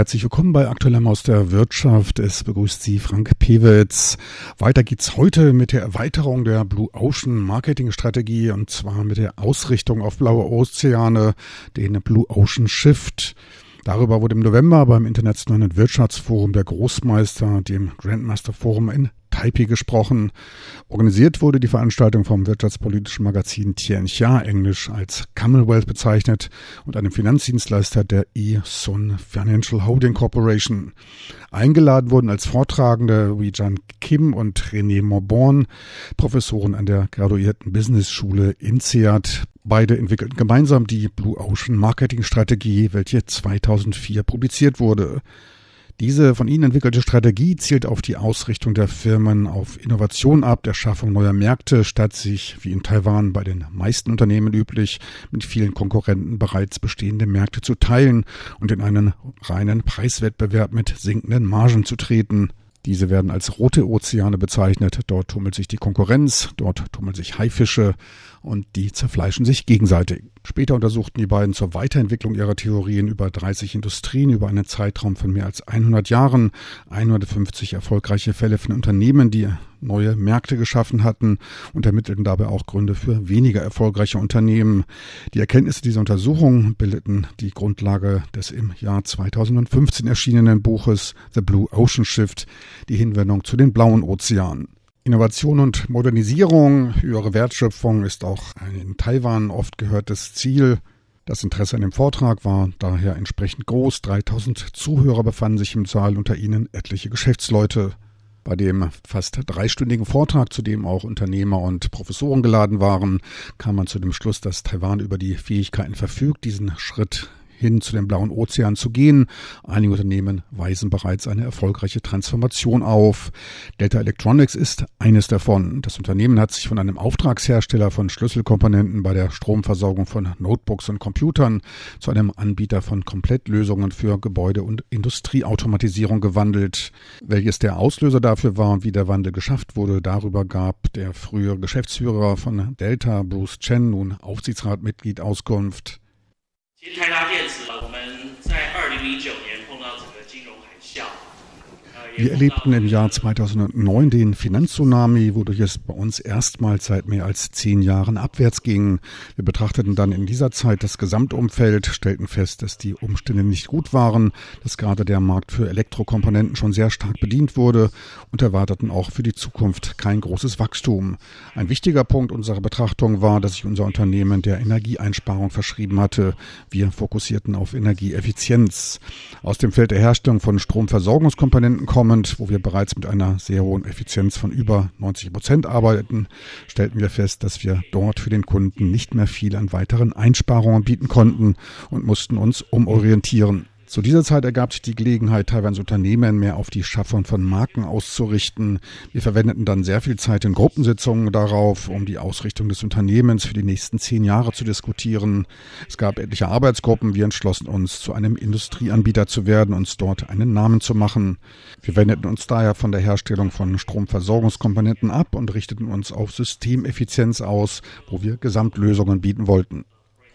Herzlich willkommen bei Aktuellem aus der Wirtschaft. Es begrüßt Sie Frank Pewitz. Weiter geht's heute mit der Erweiterung der Blue Ocean Marketing Strategie und zwar mit der Ausrichtung auf blaue Ozeane, den Blue Ocean Shift. Darüber wurde im November beim Internationalen Wirtschaftsforum der Großmeister, dem Grandmaster Forum in Taipei gesprochen. Organisiert wurde die Veranstaltung vom wirtschaftspolitischen Magazin Tianxia, englisch als Commonwealth bezeichnet, und einem Finanzdienstleister der E-Sun Financial Holding Corporation. Eingeladen wurden als Vortragende Wijan Kim und René Morborn, Professoren an der graduierten Business Schule INSEAD. Beide entwickelten gemeinsam die Blue Ocean Marketing Strategie, welche 2004 publiziert wurde. Diese von Ihnen entwickelte Strategie zielt auf die Ausrichtung der Firmen auf Innovation ab, der Schaffung neuer Märkte, statt sich, wie in Taiwan bei den meisten Unternehmen üblich, mit vielen Konkurrenten bereits bestehende Märkte zu teilen und in einen reinen Preiswettbewerb mit sinkenden Margen zu treten. Diese werden als rote Ozeane bezeichnet. Dort tummelt sich die Konkurrenz, dort tummeln sich Haifische und die zerfleischen sich gegenseitig. Später untersuchten die beiden zur Weiterentwicklung ihrer Theorien über 30 Industrien über einen Zeitraum von mehr als 100 Jahren 150 erfolgreiche Fälle von Unternehmen, die neue Märkte geschaffen hatten und ermittelten dabei auch Gründe für weniger erfolgreiche Unternehmen. Die Erkenntnisse dieser Untersuchung bildeten die Grundlage des im Jahr 2015 erschienenen Buches The Blue Ocean Shift, die Hinwendung zu den blauen Ozeanen. Innovation und Modernisierung, höhere Wertschöpfung ist auch ein in Taiwan oft gehörtes Ziel. Das Interesse an dem Vortrag war daher entsprechend groß. 3000 Zuhörer befanden sich im Saal, unter ihnen etliche Geschäftsleute. Bei dem fast dreistündigen Vortrag, zu dem auch Unternehmer und Professoren geladen waren, kam man zu dem Schluss, dass Taiwan über die Fähigkeiten verfügt, diesen Schritt hin zu dem blauen Ozean zu gehen. Einige Unternehmen weisen bereits eine erfolgreiche Transformation auf. Delta Electronics ist eines davon. Das Unternehmen hat sich von einem Auftragshersteller von Schlüsselkomponenten bei der Stromversorgung von Notebooks und Computern zu einem Anbieter von Komplettlösungen für Gebäude- und Industrieautomatisierung gewandelt. Welches der Auslöser dafür war und wie der Wandel geschafft wurde, darüber gab der frühere Geschäftsführer von Delta, Bruce Chen, nun Aufsichtsratmitglied, Auskunft. 其实台达电子，我们在二零零九年碰到整个金融海啸。Wir erlebten im Jahr 2009 den Finanztsunami, wodurch es bei uns erstmals seit mehr als zehn Jahren abwärts ging. Wir betrachteten dann in dieser Zeit das Gesamtumfeld, stellten fest, dass die Umstände nicht gut waren, dass gerade der Markt für Elektrokomponenten schon sehr stark bedient wurde und erwarteten auch für die Zukunft kein großes Wachstum. Ein wichtiger Punkt unserer Betrachtung war, dass sich unser Unternehmen der Energieeinsparung verschrieben hatte. Wir fokussierten auf Energieeffizienz. Aus dem Feld der Herstellung von Stromversorgungskomponenten kommend, wo wir bereits mit einer sehr hohen Effizienz von über 90 Prozent arbeiten, stellten wir fest, dass wir dort für den Kunden nicht mehr viel an weiteren Einsparungen bieten konnten und mussten uns umorientieren. Zu dieser Zeit ergab sich die Gelegenheit, teilweise Unternehmen mehr auf die Schaffung von Marken auszurichten. Wir verwendeten dann sehr viel Zeit in Gruppensitzungen darauf, um die Ausrichtung des Unternehmens für die nächsten zehn Jahre zu diskutieren. Es gab etliche Arbeitsgruppen. Wir entschlossen uns, zu einem Industrieanbieter zu werden, uns dort einen Namen zu machen. Wir wendeten uns daher von der Herstellung von Stromversorgungskomponenten ab und richteten uns auf Systemeffizienz aus, wo wir Gesamtlösungen bieten wollten.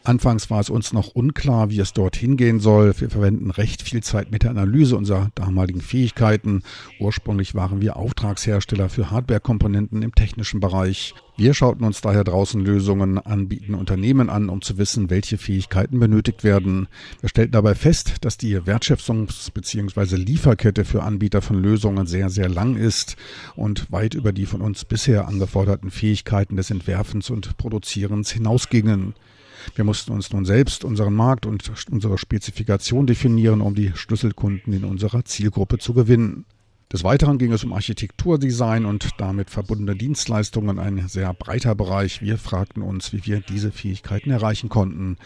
Anfangs war es uns noch unklar, wie es dort hingehen soll. Wir verwenden recht viel Zeit mit der Analyse unserer damaligen Fähigkeiten. Ursprünglich waren wir Auftragshersteller für Hardwarekomponenten im technischen Bereich. Wir schauten uns daher draußen Lösungen anbieten Unternehmen an, um zu wissen, welche Fähigkeiten benötigt werden. Wir stellten dabei fest, dass die Wertschöpfungs- bzw. Lieferkette für Anbieter von Lösungen sehr, sehr lang ist und weit über die von uns bisher angeforderten Fähigkeiten des Entwerfens und Produzierens hinausgingen. Wir mussten uns nun selbst unseren Markt und unsere Spezifikation definieren, um die Schlüsselkunden in unserer Zielgruppe zu gewinnen. Des Weiteren ging es um Architekturdesign und damit verbundene Dienstleistungen, ein sehr breiter Bereich. Wir fragten uns, wie wir diese Fähigkeiten erreichen konnten.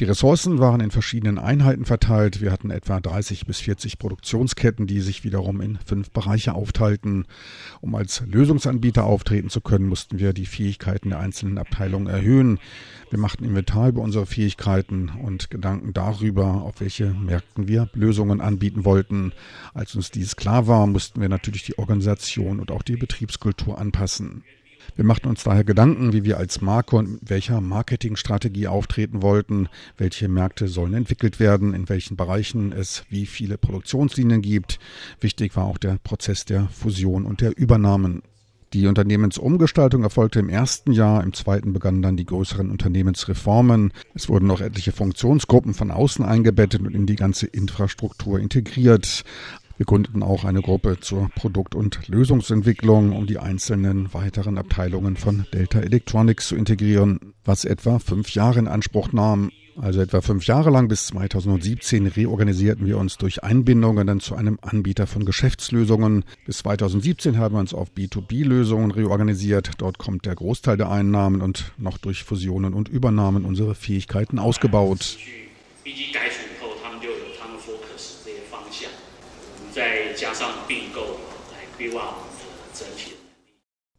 Die Ressourcen waren in verschiedenen Einheiten verteilt. Wir hatten etwa 30 bis 40 Produktionsketten, die sich wiederum in fünf Bereiche aufteilten. Um als Lösungsanbieter auftreten zu können, mussten wir die Fähigkeiten der einzelnen Abteilungen erhöhen. Wir machten Inventar über unsere Fähigkeiten und Gedanken darüber, auf welche Märkten wir Lösungen anbieten wollten. Als uns dies klar war, mussten wir natürlich die Organisation und auch die Betriebskultur anpassen. Wir machten uns daher Gedanken, wie wir als Marke und mit welcher Marketingstrategie auftreten wollten, welche Märkte sollen entwickelt werden, in welchen Bereichen es wie viele Produktionslinien gibt. Wichtig war auch der Prozess der Fusion und der Übernahmen. Die Unternehmensumgestaltung erfolgte im ersten Jahr, im zweiten begannen dann die größeren Unternehmensreformen. Es wurden noch etliche Funktionsgruppen von außen eingebettet und in die ganze Infrastruktur integriert. Wir gründeten auch eine Gruppe zur Produkt- und Lösungsentwicklung, um die einzelnen weiteren Abteilungen von Delta Electronics zu integrieren, was etwa fünf Jahre in Anspruch nahm. Also etwa fünf Jahre lang bis 2017 reorganisierten wir uns durch Einbindungen dann zu einem Anbieter von Geschäftslösungen. Bis 2017 haben wir uns auf B2B-Lösungen reorganisiert. Dort kommt der Großteil der Einnahmen und noch durch Fusionen und Übernahmen unsere Fähigkeiten ausgebaut. 再加上并购来规划我们的整体。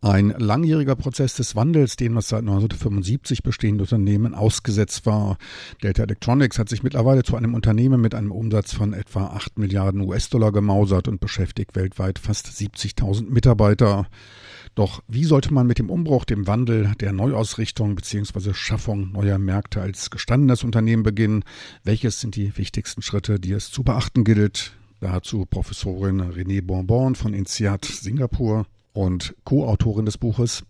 Ein langjähriger Prozess des Wandels, dem das seit 1975 bestehende Unternehmen ausgesetzt war. Delta Electronics hat sich mittlerweile zu einem Unternehmen mit einem Umsatz von etwa 8 Milliarden US-Dollar gemausert und beschäftigt weltweit fast 70.000 Mitarbeiter. Doch wie sollte man mit dem Umbruch, dem Wandel, der Neuausrichtung bzw. Schaffung neuer Märkte als gestandenes Unternehmen beginnen? Welches sind die wichtigsten Schritte, die es zu beachten gilt? Dazu Professorin René Bonbon von INSEAD Singapur und Co-Autorin des Buches.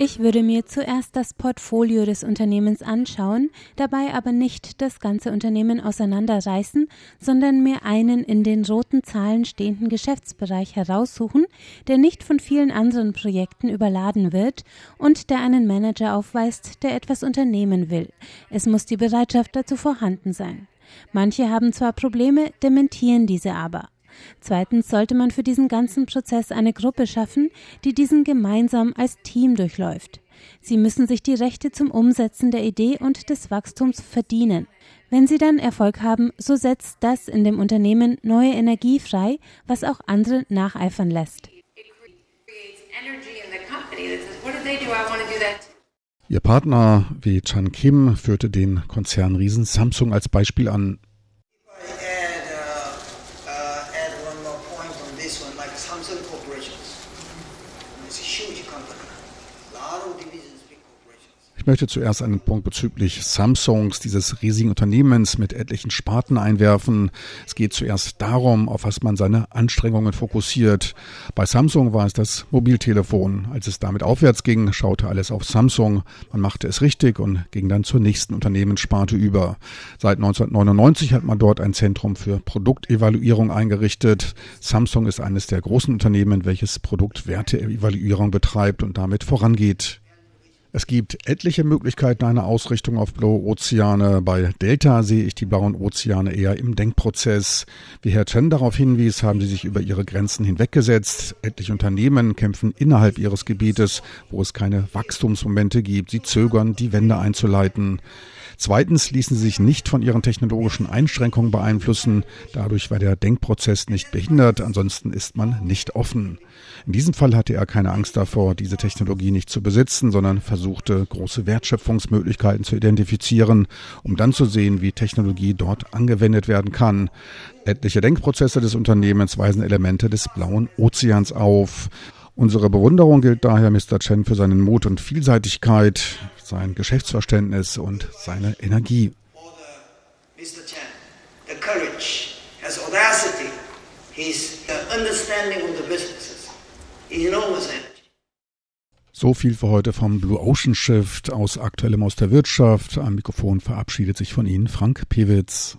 Ich würde mir zuerst das Portfolio des Unternehmens anschauen, dabei aber nicht das ganze Unternehmen auseinanderreißen, sondern mir einen in den roten Zahlen stehenden Geschäftsbereich heraussuchen, der nicht von vielen anderen Projekten überladen wird und der einen Manager aufweist, der etwas unternehmen will. Es muss die Bereitschaft dazu vorhanden sein. Manche haben zwar Probleme, dementieren diese aber. Zweitens sollte man für diesen ganzen Prozess eine Gruppe schaffen, die diesen gemeinsam als Team durchläuft. Sie müssen sich die Rechte zum Umsetzen der Idee und des Wachstums verdienen. Wenn sie dann Erfolg haben, so setzt das in dem Unternehmen neue Energie frei, was auch andere nacheifern lässt. Ihr Partner wie Chan Kim führte den Konzernriesen Samsung als Beispiel an. Möchte zuerst einen Punkt bezüglich Samsungs, dieses riesigen Unternehmens mit etlichen Sparten einwerfen. Es geht zuerst darum, auf was man seine Anstrengungen fokussiert. Bei Samsung war es das Mobiltelefon. Als es damit aufwärts ging, schaute alles auf Samsung. Man machte es richtig und ging dann zur nächsten Unternehmenssparte über. Seit 1999 hat man dort ein Zentrum für Produktevaluierung eingerichtet. Samsung ist eines der großen Unternehmen, welches Produktwerteevaluierung betreibt und damit vorangeht. Es gibt etliche Möglichkeiten einer Ausrichtung auf blaue Ozeane. Bei Delta sehe ich die blauen Ozeane eher im Denkprozess. Wie Herr Chen darauf hinwies, haben sie sich über ihre Grenzen hinweggesetzt. Etliche Unternehmen kämpfen innerhalb ihres Gebietes, wo es keine Wachstumsmomente gibt. Sie zögern, die Wende einzuleiten. Zweitens ließen sie sich nicht von ihren technologischen Einschränkungen beeinflussen. Dadurch war der Denkprozess nicht behindert, ansonsten ist man nicht offen. In diesem Fall hatte er keine Angst davor, diese Technologie nicht zu besitzen, sondern versuchte, große Wertschöpfungsmöglichkeiten zu identifizieren, um dann zu sehen, wie Technologie dort angewendet werden kann. Etliche Denkprozesse des Unternehmens weisen Elemente des blauen Ozeans auf. Unsere Bewunderung gilt daher Mr. Chen für seinen Mut und Vielseitigkeit, sein Geschäftsverständnis und seine Energie. Mr. Chen, the courage, has audacity, his understanding of the businesses, enormous. So viel für heute vom Blue Ocean Shift aus Aktuellem aus der Wirtschaft. Am Mikrofon verabschiedet sich von Ihnen Frank Pewitz.